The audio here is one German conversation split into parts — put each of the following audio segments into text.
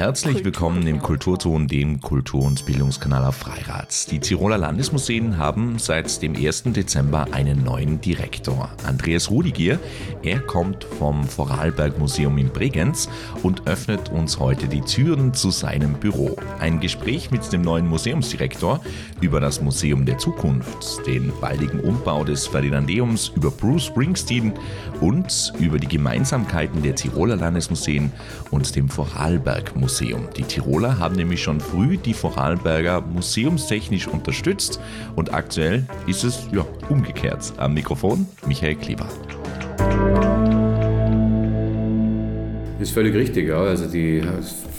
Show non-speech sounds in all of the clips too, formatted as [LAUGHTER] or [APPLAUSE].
Herzlich willkommen im Kulturton, dem Kultur- und Bildungskanal auf Freirad. Die Tiroler Landesmuseen haben seit dem 1. Dezember einen neuen Direktor. Andreas Rudigier, er kommt vom Vorarlberg Museum in Bregenz und öffnet uns heute die Türen zu seinem Büro. Ein Gespräch mit dem neuen Museumsdirektor über das Museum der Zukunft, den baldigen Umbau des Ferdinandeums, über Bruce Springsteen und über die Gemeinsamkeiten der Tiroler Landesmuseen und dem Vorarlberg Museum. Museum. Die Tiroler haben nämlich schon früh die Vorarlberger museumstechnisch unterstützt und aktuell ist es ja umgekehrt. Am Mikrofon Michael Kleber. Das ist völlig richtig, ja. Also die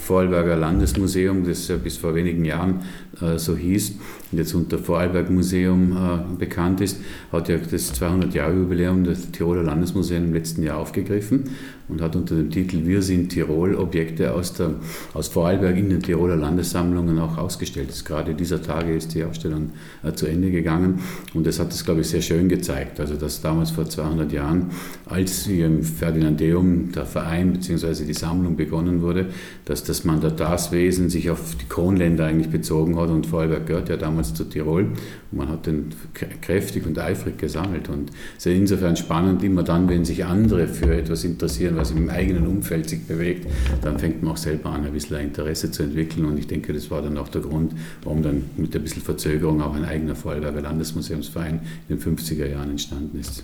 Vorarlberger Landesmuseum, das ja bis vor wenigen Jahren äh, so hieß und jetzt unter Vorarlberg Museum äh, bekannt ist, hat ja das 200-Jahre-Jubiläum des Tiroler Landesmuseums im letzten Jahr aufgegriffen und hat unter dem Titel Wir sind Tirol Objekte aus, der, aus Vorarlberg in den Tiroler Landessammlungen auch ausgestellt. Ist gerade dieser Tage ist die Ausstellung äh, zu Ende gegangen und das hat es, glaube ich, sehr schön gezeigt. Also, dass damals vor 200 Jahren, als hier im Ferdinandeum der Verein bzw. die Sammlung begonnen wurde, dass das Mandataswesen sich auf die Kronländer eigentlich bezogen hat und Vorarlberg gehört ja damals zu Tirol man hat den kräftig und eifrig gesammelt und es ist insofern spannend, immer dann, wenn sich andere für etwas interessieren, was im eigenen Umfeld sich bewegt, dann fängt man auch selber an, ein bisschen ein Interesse zu entwickeln. Und ich denke, das war dann auch der Grund, warum dann mit ein bisschen Verzögerung auch ein eigener Vorarlberger Landesmuseumsverein in den 50er Jahren entstanden ist.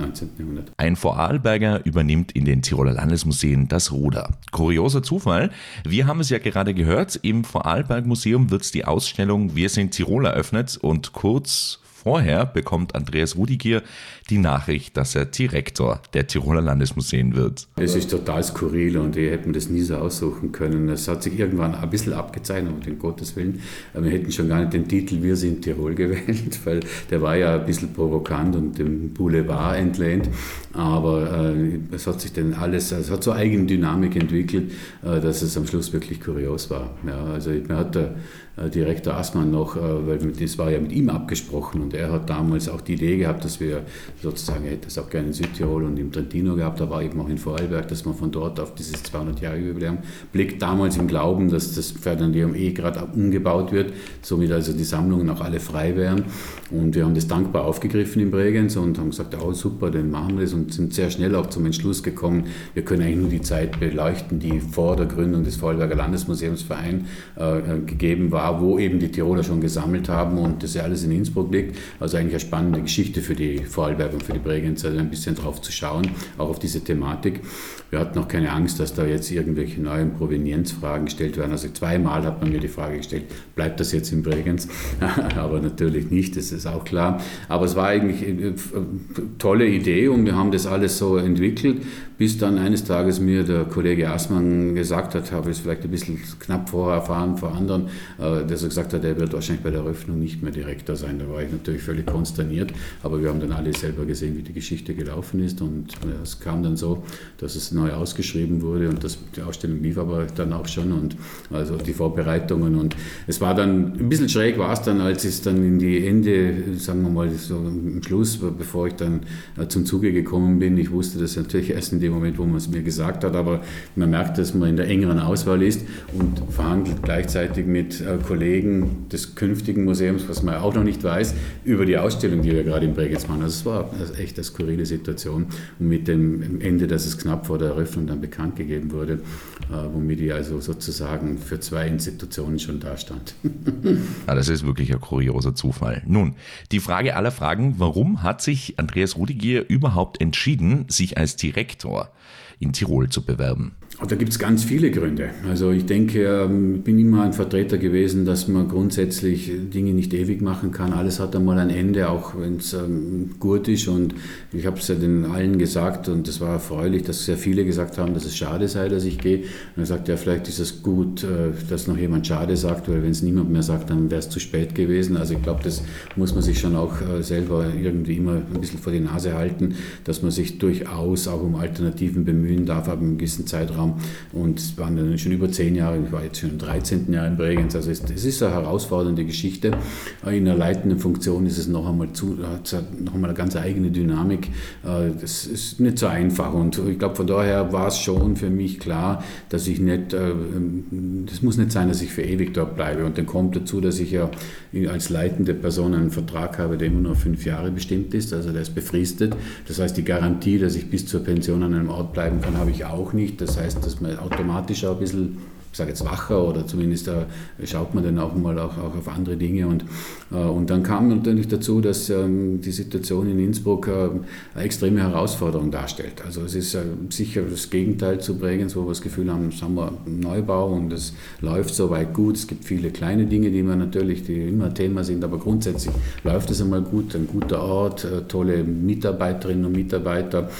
19. Jahrhundert. Ein Vorarlberger übernimmt in den Tiroler Landesmuseen das Ruder. Kurioser Zufall, wir haben es ja gerade gehört, im Vorarlberg Museum wird die Ausstellung Wir sind Tirol eröffnet und kurz Vorher bekommt Andreas Rudigier die Nachricht, dass er Direktor der Tiroler Landesmuseen wird. Es ist total skurril und wir hätten das nie so aussuchen können. Es hat sich irgendwann ein bisschen abgezeichnet, um den Gottes Willen. Wir hätten schon gar nicht den Titel Wir sind Tirol [LAUGHS] gewählt, weil der war ja ein bisschen provokant und dem Boulevard entlehnt. Aber äh, es hat sich dann alles, es hat so eigene Dynamik entwickelt, äh, dass es am Schluss wirklich kurios war. Ja, also man hat äh, Direktor Assmann noch, äh, weil das war ja mit ihm abgesprochen und er hat damals auch die Idee gehabt, dass wir sozusagen, er hätte es auch gerne in Südtirol und im Trentino gehabt, da war eben auch in Vorarlberg, dass man von dort auf dieses 200-Jahre-Jubiläum blickt, damals im Glauben, dass das Ferdinandeum eh gerade umgebaut wird, somit also die Sammlungen auch alle frei wären. Und wir haben das dankbar aufgegriffen in Bregenz und haben gesagt, oh super, dann machen wir das und sind sehr schnell auch zum Entschluss gekommen, wir können eigentlich nur die Zeit beleuchten, die vor der Gründung des Vorarlberger Landesmuseumsvereins äh, äh, gegeben war, wo eben die Tiroler schon gesammelt haben und das ja alles in Innsbruck liegt. Also eigentlich eine spannende Geschichte für die Vorarlberger und für die Bregenz, also ein bisschen drauf zu schauen, auch auf diese Thematik. Wir hatten noch keine Angst, dass da jetzt irgendwelche neuen Provenienzfragen gestellt werden. Also zweimal hat man mir die Frage gestellt, bleibt das jetzt in Bregenz? [LAUGHS] Aber natürlich nicht, das ist auch klar. Aber es war eigentlich eine tolle Idee und wir haben das alles so entwickelt, bis dann eines Tages mir der Kollege Aßmann gesagt hat, habe ich es vielleicht ein bisschen knapp vorher erfahren vor anderen, äh, dass er gesagt hat, er wird wahrscheinlich bei der Eröffnung nicht mehr Direktor sein. Da war ich natürlich völlig konsterniert, aber wir haben dann alle selber gesehen, wie die Geschichte gelaufen ist und es kam dann so, dass es neu ausgeschrieben wurde und das, die Ausstellung lief aber dann auch schon und also die Vorbereitungen und es war dann ein bisschen schräg war es dann, als es dann in die Ende, sagen wir mal so am Schluss, bevor ich dann äh, zum Zuge gekommen bin, ich wusste das natürlich erst in dem Moment, wo man es mir gesagt hat, aber man merkt, dass man in der engeren Auswahl ist und verhandelt gleichzeitig mit äh, Kollegen des künftigen Museums, was man auch noch nicht weiß, über die Ausstellung, die wir gerade in Bregenz machen. Also es war echt eine skurrile Situation und mit dem Ende, dass es knapp vor der Eröffnung dann bekannt gegeben wurde, äh, womit ich also sozusagen für zwei Institutionen schon da stand. [LAUGHS] ja, das ist wirklich ein kurioser Zufall. Nun, die Frage aller Fragen, warum hat sich Andreas Rudigier überhaupt entschieden, sich als Direktor in Tirol zu bewerben? Da gibt es ganz viele Gründe. Also ich denke, ähm, ich bin immer ein Vertreter gewesen, dass man grundsätzlich Dinge nicht ewig machen kann. Alles hat einmal ein Ende, auch wenn es ähm, gut ist. Und ich habe es ja den allen gesagt und es war erfreulich, dass sehr viele gesagt haben, dass es schade sei, dass ich gehe. Und er sagt, ja, vielleicht ist es gut, äh, dass noch jemand schade sagt, weil wenn es niemand mehr sagt, dann wäre es zu spät gewesen. Also ich glaube, das muss man sich schon auch äh, selber irgendwie immer ein bisschen vor die Nase halten, dass man sich durchaus auch um Alternativen bemühen darf, aber im gewissen Zeitraum war. Und waren dann schon über zehn Jahre, ich war jetzt schon im 13. Jahr in Bregenz. Also es, es ist eine herausfordernde Geschichte. In einer leitenden Funktion ist es noch einmal, zu, hat noch einmal eine ganz eigene Dynamik. Äh, das ist nicht so einfach. Und ich glaube, von daher war es schon für mich klar, dass ich nicht, äh, das muss nicht sein, dass ich für ewig dort bleibe. Und dann kommt dazu, dass ich ja als leitende Person einen Vertrag habe, der immer nur fünf Jahre bestimmt ist. Also der ist befristet. Das heißt, die Garantie, dass ich bis zur Pension an einem Ort bleiben kann, habe ich auch nicht. Das heißt, dass man automatisch auch ein bisschen ich sage jetzt wacher oder zumindest da schaut man dann auch mal auch, auch auf andere Dinge. Und, äh, und dann kam natürlich dazu, dass ähm, die Situation in Innsbruck äh, eine extreme Herausforderung darstellt. Also es ist äh, sicher das Gegenteil zu Bregenz, wo wir das Gefühl haben, haben wir einen Neubau und es läuft soweit gut. Es gibt viele kleine Dinge, die man natürlich, die immer Thema sind, aber grundsätzlich läuft es einmal gut. Ein guter Ort, tolle Mitarbeiterinnen und Mitarbeiter,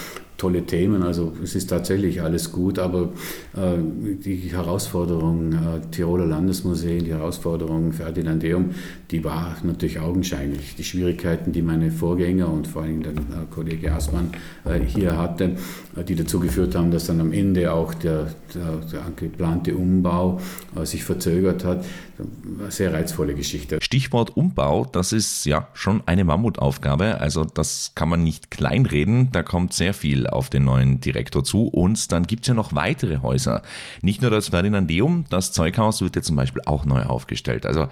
tolle Themen. Also es ist tatsächlich alles gut, aber äh, die Herausforderung äh, Tiroler Landesmuseen, die Herausforderung Ferdinandeum, die war natürlich augenscheinlich. Die Schwierigkeiten, die meine Vorgänger und vor allem der äh, Kollege Aßmann äh, hier hatte, äh, die dazu geführt haben, dass dann am Ende auch der, der, der geplante Umbau äh, sich verzögert hat. Sehr reizvolle Geschichte. Stichwort Umbau, das ist ja schon eine Mammutaufgabe. Also das kann man nicht kleinreden. Da kommt sehr viel auf den neuen Direktor zu. Und dann gibt es ja noch weitere Häuser. Nicht nur das Ferdinandeum, das Zeughaus wird ja zum Beispiel auch neu aufgestellt. Also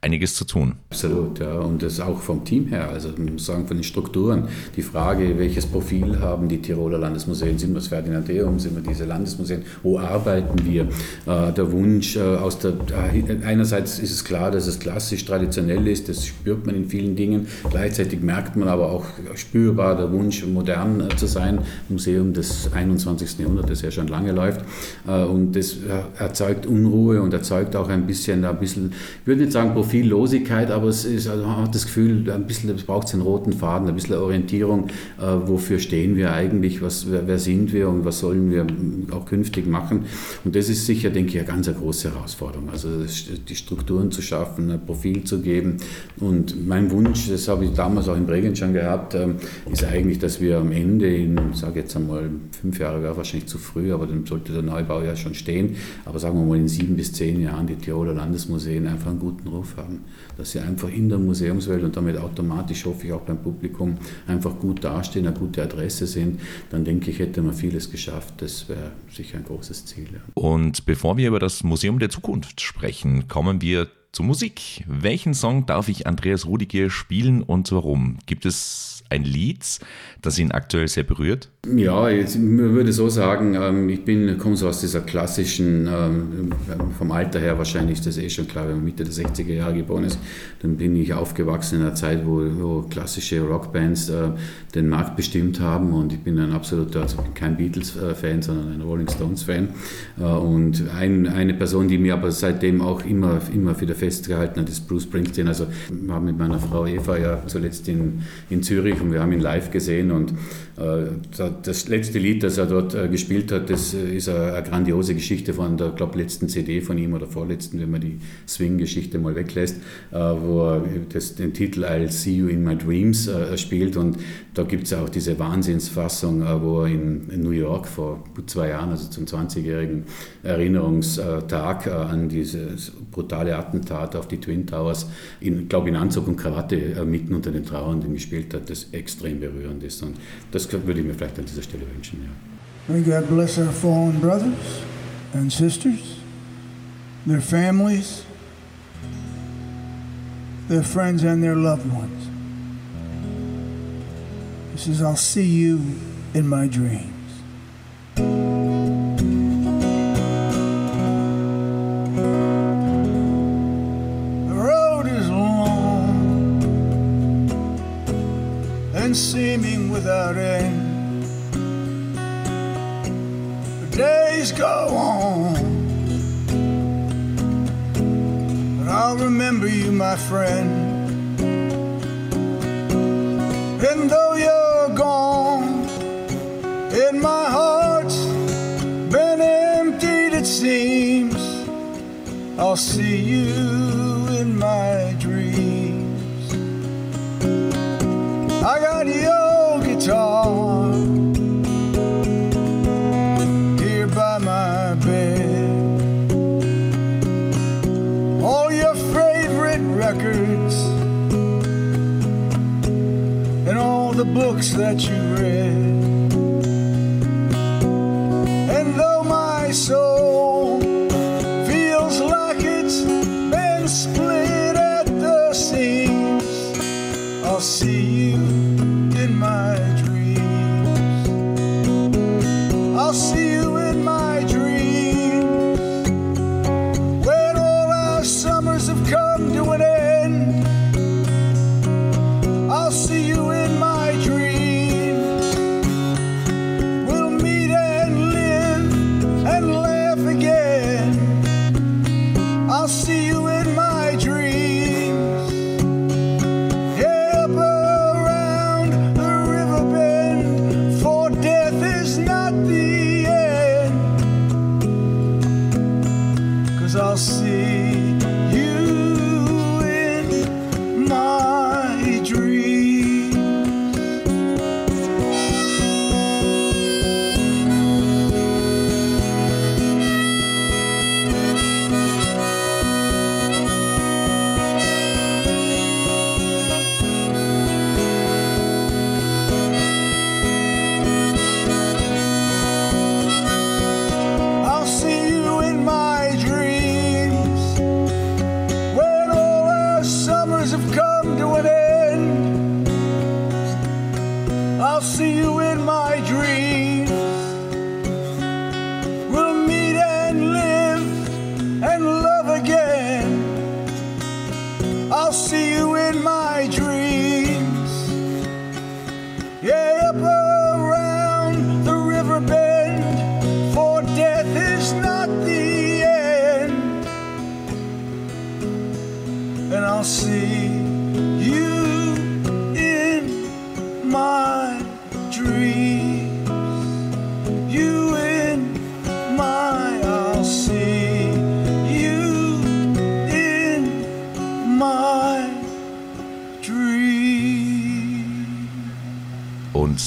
einiges zu tun. Absolut, ja. Und das auch vom Team her, also man muss sagen von den Strukturen. Die Frage, welches Profil haben die Tiroler Landesmuseen? Sind wir das Ferdinandeum? Sind wir diese Landesmuseen? Wo arbeiten wir? Äh, der Wunsch äh, aus der, äh, einerseits ist es klar, dass es klassisch traditionell ist, das spürt man in vielen Dingen. Gleichzeitig merkt man aber auch spürbar der Wunsch, modern äh, zu sein. Museum des 21. Jahrhunderts, das ja schon lange läuft. Äh, und das erzeugt Unruhe und erzeugt auch ein bisschen, ein bisschen ich würde nicht sagen Profillosigkeit, aber es ist, also man hat das Gefühl, ein bisschen, es braucht einen roten Faden, ein bisschen Orientierung, äh, wofür stehen wir eigentlich, was, wer, wer, sind wir und was sollen wir auch künftig machen. Und das ist sicher, denke ich, eine ganz große Herausforderung. Also die Strukturen zu schaffen, ein Profil zu geben. Und mein Wunsch, das habe ich damals auch in Bregenz schon gehabt, ähm, ist eigentlich, dass wir am Ende in, sage jetzt einmal, fünf Jahre wäre wahrscheinlich zu früh, aber dann sollte der Neubau ja schon stehen. Aber sagen wir mal, in sieben bis zehn Jahren die Tiroler Landesmuseen einfach einen guten Ruf haben. Dass sie einfach in der Museumswelt und damit automatisch, hoffe ich, auch beim Publikum einfach gut dastehen, eine gute Adresse sind. Dann denke ich, hätte man vieles geschafft. Das wäre sicher ein großes Ziel. Und bevor wir über das Museum der Zukunft sprechen, kommen wir zur Musik. Welchen Song darf ich Andreas Rudiger spielen und warum? Gibt es ein Lied, das ihn aktuell sehr berührt? Ja, ich würde so sagen, ähm, ich bin, komme so aus dieser klassischen, ähm, vom Alter her wahrscheinlich ist das eh schon klar, wenn man Mitte der 60er Jahre geboren ist, dann bin ich aufgewachsen in einer Zeit, wo, wo klassische Rockbands äh, den Markt bestimmt haben und ich bin ein absoluter, also kein Beatles-Fan, sondern ein Rolling Stones-Fan äh, und ein, eine Person, die mir aber seitdem auch immer, immer wieder festgehalten hat, ist Bruce Springsteen. Also ich war mit meiner Frau Eva ja zuletzt in, in Zürich und wir haben ihn live gesehen und äh, das letzte Lied, das er dort äh, gespielt hat, das äh, ist eine grandiose Geschichte von der, glaube letzten CD von ihm oder vorletzten, wenn man die Swing-Geschichte mal weglässt, wo er das, den Titel I'll See You in My Dreams spielt und da gibt es auch diese Wahnsinnsfassung, wo er in, New York vor zwei Jahren, also zum 20-jährigen Erinnerungstag an dieses brutale Attentat auf die Twin Towers, in, glaube in Anzug und Krawatte mitten unter den Trauernden gespielt hat, das extrem berührend ist und das würde ich mir vielleicht an dieser Stelle wünschen. Ja. May God bless our fallen brothers and sisters, their families, their friends, and their loved ones. He says, I'll see you in my dreams. Friend. And though you're gone, and my heart's been emptied, it seems, I'll see books that you read. And though my soul see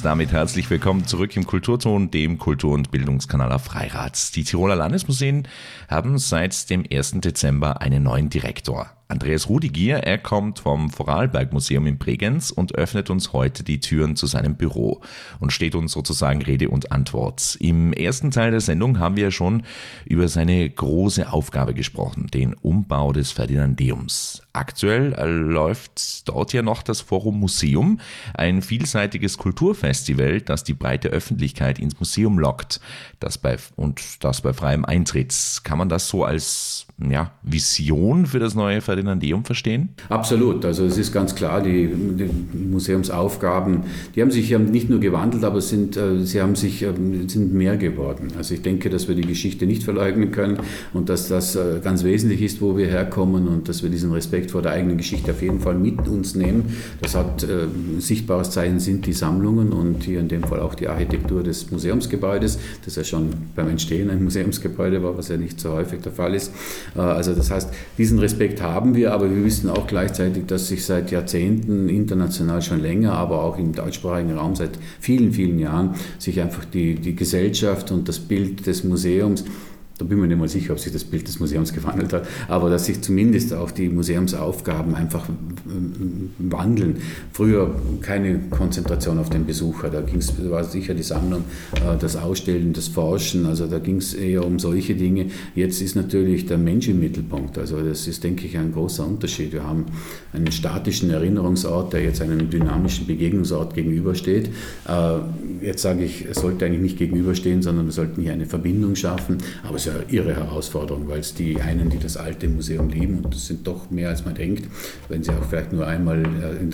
damit herzlich willkommen zurück im Kulturton, dem Kultur- und Bildungskanal auf Freirats. Die Tiroler Landesmuseen haben seit dem 1. Dezember einen neuen Direktor. Andreas Rudigier, er kommt vom Vorarlberg Museum in Bregenz und öffnet uns heute die Türen zu seinem Büro und steht uns sozusagen Rede und Antwort. Im ersten Teil der Sendung haben wir schon über seine große Aufgabe gesprochen, den Umbau des Ferdinandeums. Aktuell läuft dort ja noch das Forum Museum, ein vielseitiges Kulturfestival, das die breite Öffentlichkeit ins Museum lockt, das bei, und das bei freiem Eintritt. Kann man das so als ja, Vision für das neue Ferdinandeum verstehen? Absolut. Also es ist ganz klar, die, die Museumsaufgaben, die haben sich ja nicht nur gewandelt, aber sind, äh, sie haben sich, ähm, sind mehr geworden. Also ich denke, dass wir die Geschichte nicht verleugnen können und dass das äh, ganz wesentlich ist, wo wir herkommen und dass wir diesen Respekt vor der eigenen Geschichte auf jeden Fall mit uns nehmen. Das hat äh, ein sichtbares Zeichen sind die Sammlungen und hier in dem Fall auch die Architektur des Museumsgebäudes, das ja schon beim Entstehen ein Museumsgebäude war, was ja nicht so häufig der Fall ist. Äh, also das heißt, diesen Respekt haben wir, aber wir wissen auch gleichzeitig, dass sich seit Jahrzehnten international schon länger, aber auch im deutschsprachigen Raum seit vielen, vielen Jahren sich einfach die, die Gesellschaft und das Bild des Museums da bin ich mir nicht mal sicher, ob sich das Bild des Museums gewandelt hat, aber dass sich zumindest auch die Museumsaufgaben einfach wandeln. Früher keine Konzentration auf den Besucher, da ging's, war sicher die Sammlung, das Ausstellen, das Forschen, also da ging es eher um solche Dinge. Jetzt ist natürlich der Mensch im Mittelpunkt, also das ist, denke ich, ein großer Unterschied. Wir haben einen statischen Erinnerungsort, der jetzt einem dynamischen Begegnungsort gegenübersteht. Jetzt sage ich, es sollte eigentlich nicht gegenüberstehen, sondern wir sollten hier eine Verbindung schaffen, aber es ja ihre Herausforderung, weil es die einen, die das alte Museum lieben, und das sind doch mehr als man denkt, wenn sie auch vielleicht nur einmal,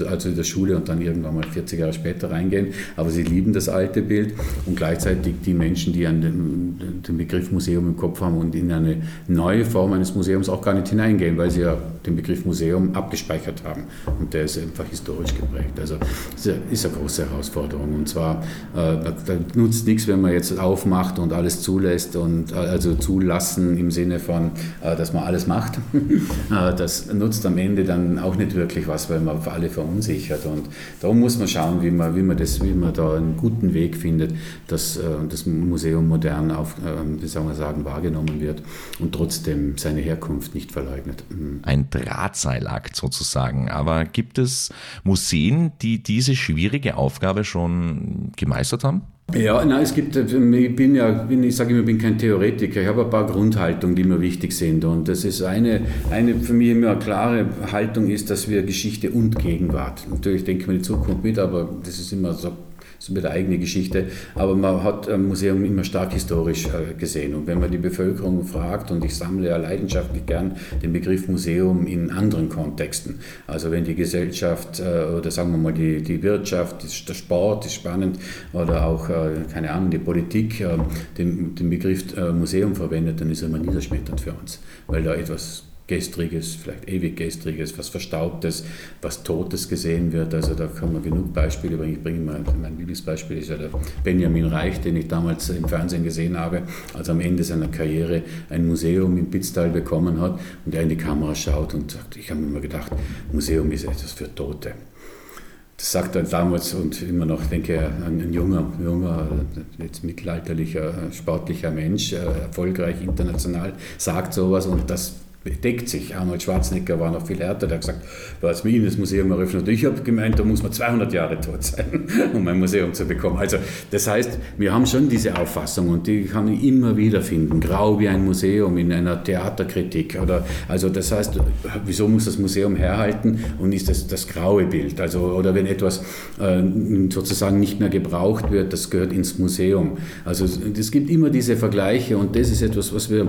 also in der Schule und dann irgendwann mal 40 Jahre später reingehen, aber sie lieben das alte Bild und gleichzeitig die Menschen, die an den, den Begriff Museum im Kopf haben und in eine neue Form eines Museums auch gar nicht hineingehen, weil sie ja den Begriff Museum abgespeichert haben. Und der ist einfach historisch geprägt. Also das ist eine große Herausforderung. Und zwar, äh, da, nutzt nichts, wenn man jetzt aufmacht und alles zulässt und also zulassen im Sinne von, äh, dass man alles macht. [LAUGHS] Äh, das nutzt am Ende dann auch nicht wirklich was, weil man alle verunsichert. Und darum muss man schauen, wie man, wie man, das, wie man da einen guten Weg findet, dass das Museum modern auf, wie soll man sagen, wahrgenommen wird und trotzdem seine Herkunft nicht verleugnet. Mhm. Ein Drahtseilakt sozusagen. Aber gibt es Museen, die diese schwierige Aufgabe schon gemeistert haben? Ja, nein, es gibt, ich bin ja, bin, ich sage immer, ich bin kein Theoretiker, ich habe ein paar Grundhaltungen, die mir wichtig sind. Und das ist eine, eine für mich immer klare Haltung ist, dass wir Geschichte und Gegenwart, natürlich denke ich mir die Zukunft mit, aber das ist immer so das ist wieder eigene Geschichte. Aber man hat ein Museum immer stark historisch äh, gesehen. Und wenn man die Bevölkerung fragt, und ich sammle ja leidenschaftlich gern den Begriff Museum in anderen Kontexten. Also wenn die Gesellschaft äh, oder sagen wir mal die, die Wirtschaft, der Sport ist spannend oder auch, äh, keine Ahnung, die Politik den, den Begriff Museum verwendet, dann ist er immer niederschmetternd für uns, weil da etwas Gestriges, vielleicht ewig Gestriges, was Verstaubtes, was Totes gesehen wird. Also da kann man genug Beispiele bringen. Ich bringe mal, mein Lieblingsbeispiel ist ja der Benjamin Reich, den ich damals im Fernsehen gesehen habe, als am Ende seiner Karriere ein Museum in Pitztal bekommen hat und er in die Kamera schaut und sagt, ich habe mir immer gedacht, Museum ist etwas für Tote. Das sagt er damals und immer noch, denke ich, ein, junger, junger, jetzt mittelalterlicher, sportlicher Mensch, äh, erfolgreich international, sagt sowas und das deckt sich. Arnold Schwarzenegger war noch viel härter, der hat gesagt, wir ihm das Museum eröffnet ich habe gemeint, da muss man 200 Jahre tot sein, [LAUGHS] um ein Museum zu bekommen. Also das heißt, wir haben schon diese Auffassung und die kann ich immer wieder finden. Grau wie ein Museum in einer Theaterkritik. Oder, also das heißt, wieso muss das Museum herhalten und ist das das graue Bild? Also, oder wenn etwas äh, sozusagen nicht mehr gebraucht wird, das gehört ins Museum. Also es gibt immer diese Vergleiche und das ist etwas, was wir äh,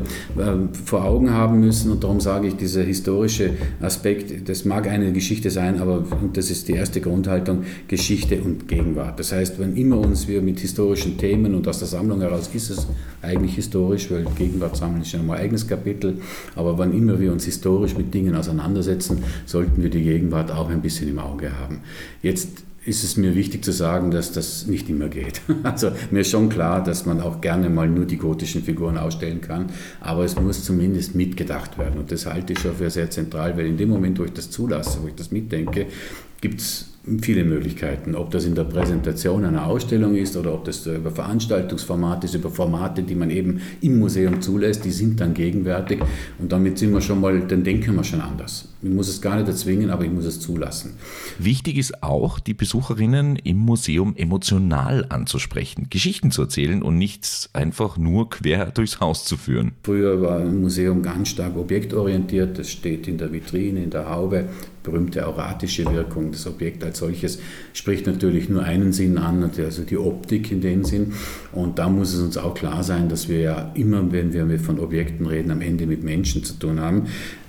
vor Augen haben müssen und darum sage ich, dieser historische Aspekt, das mag eine Geschichte sein, aber das ist die erste Grundhaltung, Geschichte und Gegenwart. Das heißt, wenn immer uns wir mit historischen Themen und aus der Sammlung heraus ist es eigentlich historisch, weil Gegenwart sammeln ist ja ein eigenes Kapitel, aber wann immer wir uns historisch mit Dingen auseinandersetzen, sollten wir die Gegenwart auch ein bisschen im Auge haben. Jetzt ist es mir wichtig zu sagen, dass das nicht immer geht. [LAUGHS] Also mir ist schon klar, dass man auch gerne mal nur die gotischen Figuren ausstellen kann, aber es muss zumindest mitgedacht werden. Und das halte ich schon für sehr zentral, weil in dem Moment, wo ich das zulasse, wo ich das mitdenke, gibt es viele Möglichkeiten. Ob das in der Präsentation einer Ausstellung ist oder ob das über Veranstaltungsformate ist, über Formate, die man eben im Museum zulässt, die sind dann gegenwärtig und damit sind wir schon mal, dann denken wir schon anders. Ich muss es gar nicht erzwingen, aber ich muss es zulassen. Wichtig ist auch, die Besucherinnen im Museum emotional anzusprechen, Geschichten zu erzählen und nicht einfach nur quer durchs Haus zu führen. Früher war ein Museum ganz stark objektorientiert, das steht in der Vitrine, in der Haube, berühmte auratische Wirkung. Das Objekt als solches spricht natürlich nur einen Sinn an, also die Optik in dem Sinn. Und da muss es uns auch klar sein, dass wir ja immer, wenn wir von Objekten reden, am Ende mit Menschen zu tun haben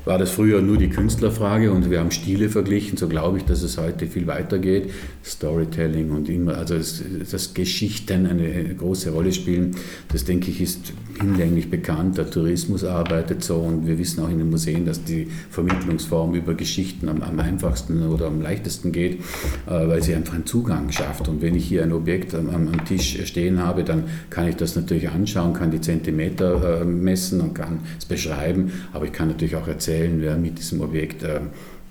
war das früher nur die Künstlerfrage und wir haben Stile verglichen. So glaube ich, dass es heute viel weiter geht. Storytelling und immer, also dass, dass Geschichten eine große Rolle spielen, das denke ich ist hinlänglich bekannt. Der Tourismus arbeitet so und wir wissen auch in den Museen, dass die Vermittlungsform über Geschichten am, am einfachsten oder am leichtesten geht, äh, weil sie einfach einen Zugang schafft. Und wenn ich hier ein Objekt am, am Tisch stehen habe, dann kann ich das natürlich anschauen, kann die Zentimeter äh, messen und kann es beschreiben, aber ich kann natürlich auch erzählen, wer mit diesem Objekt äh,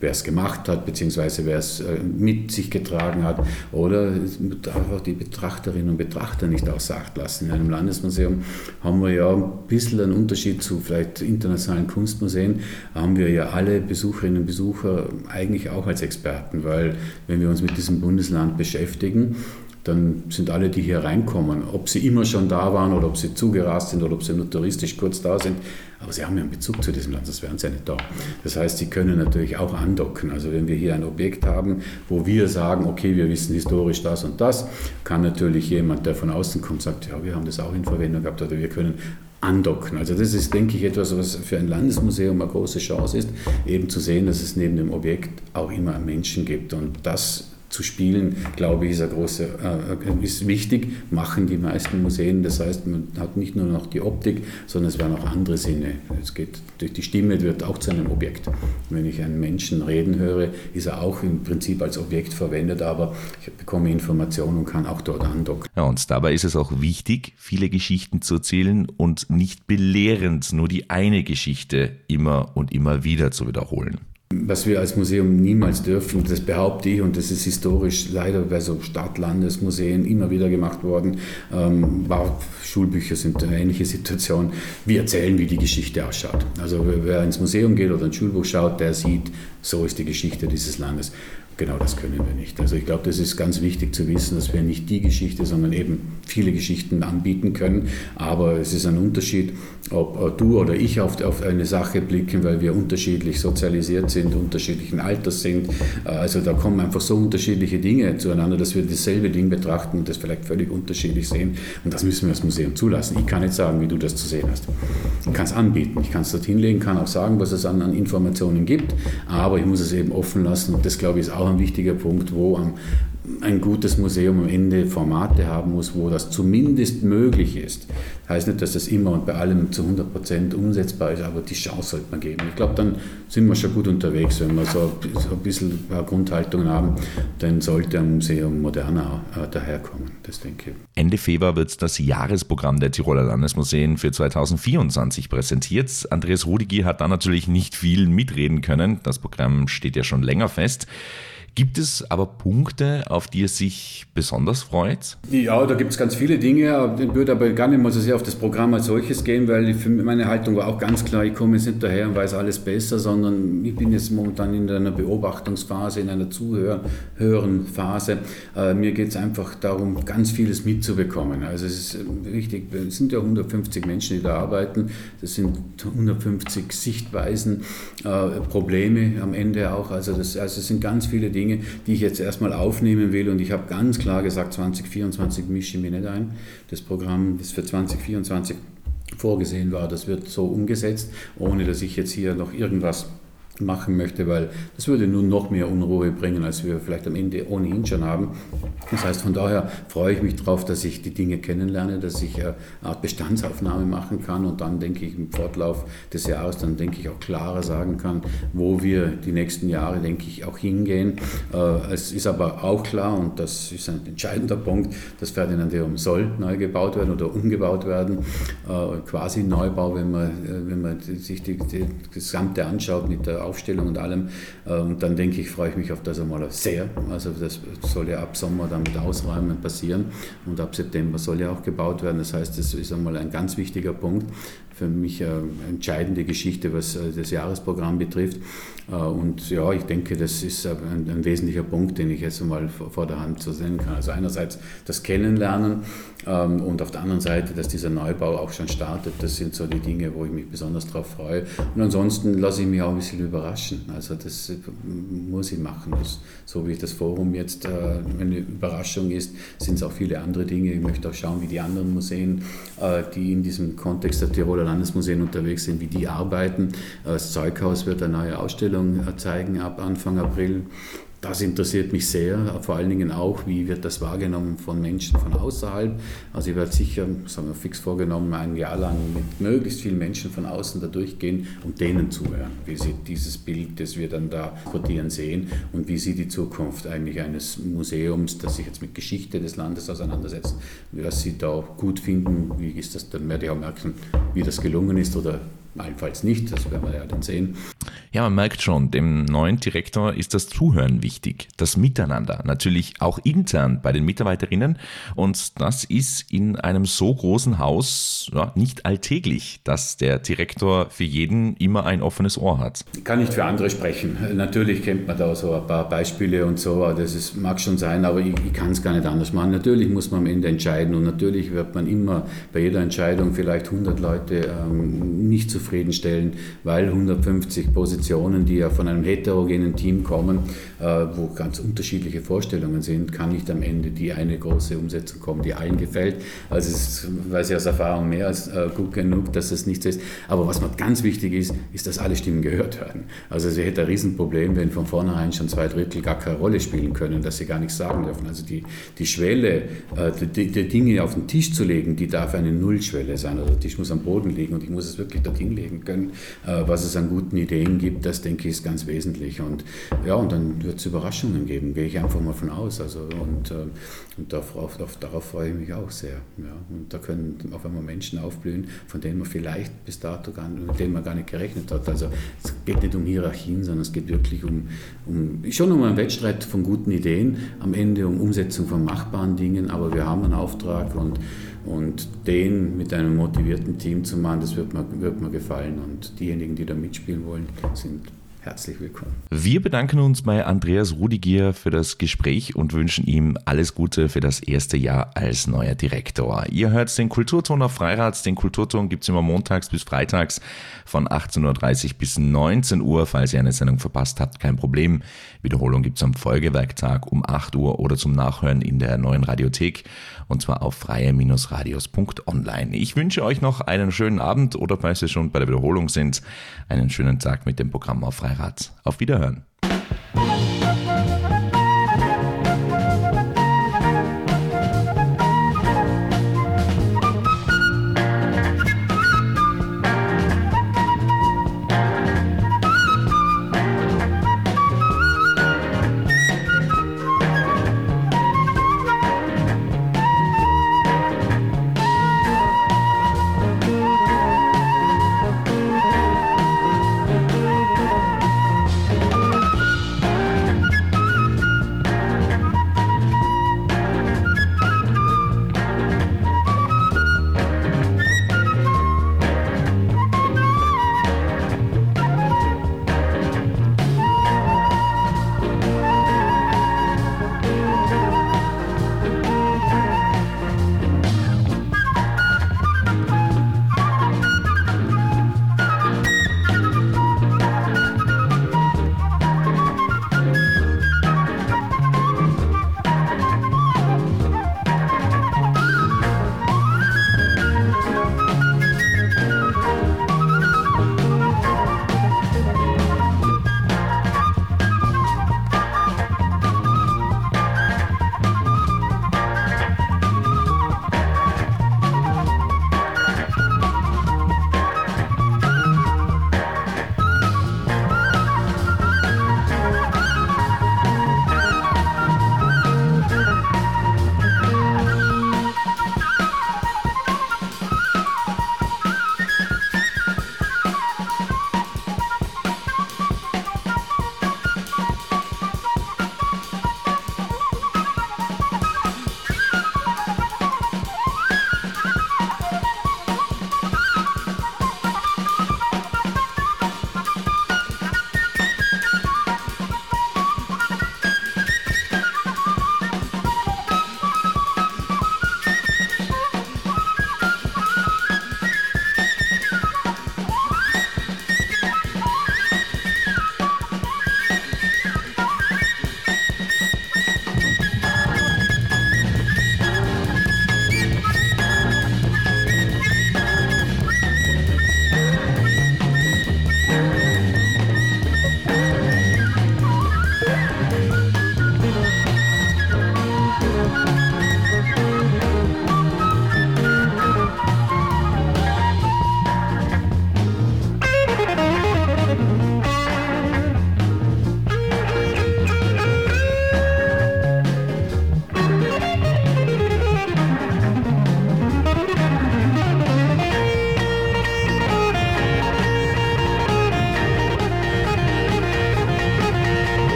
wer es gemacht hat, beziehungsweise wer es äh, mit sich getragen hat. Oder einfach die Betrachterinnen und Betrachter nicht außer Acht lassen. In einem Landesmuseum haben wir ja ein bisschen einen Unterschied zu vielleicht internationalen Kunstmuseen, haben wir ja alle Besucherinnen und Besucher eigentlich auch als Experten, weil wenn wir uns mit diesem Bundesland beschäftigen, dann sind alle, die hier reinkommen, ob sie immer schon da waren oder ob sie zugerast sind oder ob sie nur touristisch kurz da sind, aber sie haben ja einen Bezug zu diesem Land, sonst wären sie ja nicht da. Das heißt, sie können natürlich auch andocken. Also wenn wir hier ein Objekt haben, wo wir sagen, okay, wir wissen historisch das und das, kann natürlich jemand, der von außen kommt, sagt, ja, wir haben das auch in Verwendung gehabt oder wir können andocken. Also das ist, denke ich, etwas, was für ein Landesmuseum eine große Chance ist, eben zu sehen, dass es neben dem Objekt auch immer einen Menschen gibt. Und das zu spielen, glaube ich, ist, eine große, äh, ist wichtig, machen die meisten Museen. Das heißt, man hat nicht nur noch die Optik, sondern es werden auch andere Sinne. Es geht durch die Stimme, wird auch zu einem Objekt. Wenn ich einen Menschen reden höre, ist er auch im Prinzip als Objekt verwendet, aber ich bekomme Informationen und kann auch dort andocken. Ja, und dabei ist es auch wichtig, viele Geschichten zu erzählen und nicht belehrend nur die eine Geschichte immer und immer wieder zu wiederholen. Was wir als Museum niemals dürfen, das behaupte ich und das ist historisch leider bei so Stadt-Landesmuseen immer wieder gemacht worden, ähm, Schulbücher sind eine ähnliche Situation. Wir erzählen, wie die Geschichte ausschaut. Also wer ins Museum geht oder ein Schulbuch schaut, der sieht, so ist die Geschichte dieses Landes. Genau das können wir nicht. Also ich glaube, das ist ganz wichtig zu wissen, dass wir nicht die Geschichte, sondern eben viele Geschichten anbieten können. Aber es ist ein Unterschied, ob du oder ich auf, auf eine Sache blicken, weil wir unterschiedlich sozialisiert sind, unterschiedlichen Alters sind. Also da kommen einfach so unterschiedliche Dinge zueinander, dass wir dasselbe Ding betrachten und das vielleicht völlig unterschiedlich sehen. Und das müssen wir als Museum zulassen. Ich kann nicht sagen, wie du das zu sehen hast. Ich kann es anbieten, ich kann es dort hinlegen, kann auch sagen, was es an, an Informationen gibt, aber ich muss es eben offen lassen und das, glaube ich, ist auch ein wichtiger Punkt, wo ein gutes Museum am Ende Formate haben muss, wo das zumindest möglich ist. Heißt nicht, dass das immer und bei allem zu 100 Prozent umsetzbar ist, aber die Chance sollte man geben. Ich glaube, dann sind wir schon gut unterwegs, wenn wir so ein bisschen Grundhaltungen haben, dann sollte ein Museum moderner äh, daherkommen. Das denke ich. Ende Februar wird das Jahresprogramm der Tiroler Landesmuseen für 2024 präsentiert. Andreas Rudiger hat da natürlich nicht viel mitreden können. Das Programm steht ja schon länger fest. Gibt es aber Punkte, auf die er sich besonders freut? Ja, da gibt es ganz viele Dinge. Ich würde aber gar nicht mal so sehr auf das Programm als solches gehen, weil meine Haltung war auch ganz klar, ich komme jetzt nicht daher und weiß alles besser, sondern ich bin jetzt momentan in einer Beobachtungsphase, in einer Zuhören-Phase. Äh, mir geht es einfach darum, ganz vieles mitzubekommen. Also es ist wichtig, es sind ja 150 Menschen, die da arbeiten. Das sind 150 Sichtweisen, äh, Probleme am Ende auch. Also, das, also es sind ganz viele Dinge, Dinge, die ich jetzt erstmal aufnehmen will. Und ich habe ganz klar gesagt, 2024 mische ich mich nicht ein. Das Programm, das für 2024 vorgesehen war, das wird so umgesetzt, ohne dass ich jetzt hier noch irgendwas machen möchte, weil das würde nun noch mehr Unruhe bringen, als wir vielleicht am Ende ohnehin schon haben. Das heißt, von daher freue ich mich darauf, dass ich die Dinge kennenlerne, dass ich eine Art Bestandsaufnahme machen kann und dann denke ich im Fortlauf des Jahres dann denke ich auch klarer sagen kann, wo wir die nächsten Jahre, denke ich, auch hingehen. Äh, es ist aber auch klar und das ist ein entscheidender Punkt, das Ferdinandeum soll neu gebaut werden oder umgebaut werden, äh, quasi Neubau, wenn man, äh, wenn man sich die, die Gesamte anschaut mit der Aufstellung und allem. Und ähm, dann denke ich, freue ich mich auf das einmal sehr. Also das soll ja ab Sommer dann mit Ausräumen passieren und ab September soll ja auch gebaut werden. Das heißt, das ist einmal ein ganz wichtiger Punkt für mich eine entscheidende Geschichte, was äh, das Jahresprogramm betrifft. Äh, und ja, ich denke, das ist ein, ein wesentlicher Punkt, den ich jetzt einmal vor der Hand so sehen kann. Also einerseits das Kennenlernen und auf der anderen Seite, dass dieser Neubau auch schon startet. Das sind so die Dinge, wo ich mich besonders darauf freue. Und ansonsten lasse ich mich auch ein bisschen überraschen. Also das äh, muss ich machen. Das, so wie das Forum jetzt eine Überraschung ist, sind es auch viele andere Dinge. Ich möchte auch schauen, wie die anderen Museen, die in diesem Kontext der Tiroler Landesmuseen unterwegs sind, wie die arbeiten. Das Zeughaus wird eine neue Ausstellung zeigen ab Anfang April. Das interessiert mich sehr, vor allen Dingen auch, wie wird das wahrgenommen von Menschen von außerhalb. Also ich werde sicher, das haben wir fix vorgenommen, ein Jahr lang mit möglichst vielen Menschen von außen da durchgehen und denen zuhören, wie sie dieses Bild, das wir dann da portieren sehen und wie sie die Zukunft eigentlich eines Museums, das sich jetzt mit Geschichte des Landes auseinandersetzt, was sie da gut finden, wie ist das, dann werde ich auch merken, wie das gelungen ist oder allenfalls nicht, das werden wir ja dann sehen. Ja, man merkt schon, dem neuen Direktor ist das Zuhören wichtig, das Miteinander, natürlich auch intern bei den Mitarbeiterinnen und das ist in einem so großen Haus ja, nicht alltäglich, dass der Direktor für jeden immer ein offenes Ohr hat. Ich kann nicht für andere sprechen. Natürlich kennt man da so ein paar Beispiele und so, das ist, mag schon sein, aber ich, ich kann es gar nicht anders machen. Natürlich muss man am Ende entscheiden und natürlich wird man immer bei jeder Entscheidung vielleicht 100 Leute ähm, nicht zufrieden zufriedenstellen, weil 150 Positionen, die ja von einem heterogenen Team kommen, äh, wo ganz unterschiedliche Vorstellungen sind, kann nicht am Ende die eine große Umsetzung kommen, die allen gefällt. Also es weiß ich aus Erfahrung mehr als äh, gut genug, dass es nichts ist. Aber was mir ganz wichtig ist, ist, dass alle Stimmen gehört werden. Also sie hätte ein Riesenproblem, wenn von vornherein schon zwei Drittel gar keine Rolle spielen können, dass sie gar nichts sagen dürfen. Also die, die Schwelle, äh, die, die Dinge auf den Tisch zu legen, die darf eine Nullschwelle sein. Also der Tisch muss am Boden liegen und ich muss es wirklich dorthin legen können, äh, was es an guten Ideen gibt. Das denke ich ist ganz wesentlich. Und ja, und dann wird es Überraschungen geben, gehe ich einfach mal von aus. Also, und, äh, und darauf, darauf freue ich mich auch sehr. Ja. Und da können auf einmal Menschen aufblühen, von denen man vielleicht bis dato gar, mit denen man gar nicht gerechnet hat. Also es geht nicht um Hierarchien, sondern es geht wirklich um, um schon um einen Wettstreit von guten Ideen, am Ende um Umsetzung von machbaren Dingen, aber wir haben einen Auftrag und, und den mit einem motivierten Team zu machen, das wird mir, wird mir gefallen. Und diejenigen, die da mitspielen wollen, sind herzlich willkommen. Wir bedanken uns bei Andreas Rudigier für das Gespräch und wünschen ihm alles Gute für das erste Jahr als neuer Direktor. Ihr hört den Kulturton auf Freirats. Den Kulturton gibt es immer montags bis freitags von 18.30 Uhr bis 19 Uhr. Falls ihr eine Sendung verpasst habt, kein Problem. Wiederholung gibt es am Folgewerktag um 8 Uhr oder zum Nachhören in der neuen Radiothek und zwar auf freie-radios.online. Ich wünsche euch noch einen schönen Abend oder falls ihr schon bei der Wiederholung sind, einen schönen Tag mit dem Programm auf Freirad. Auf Wiederhören.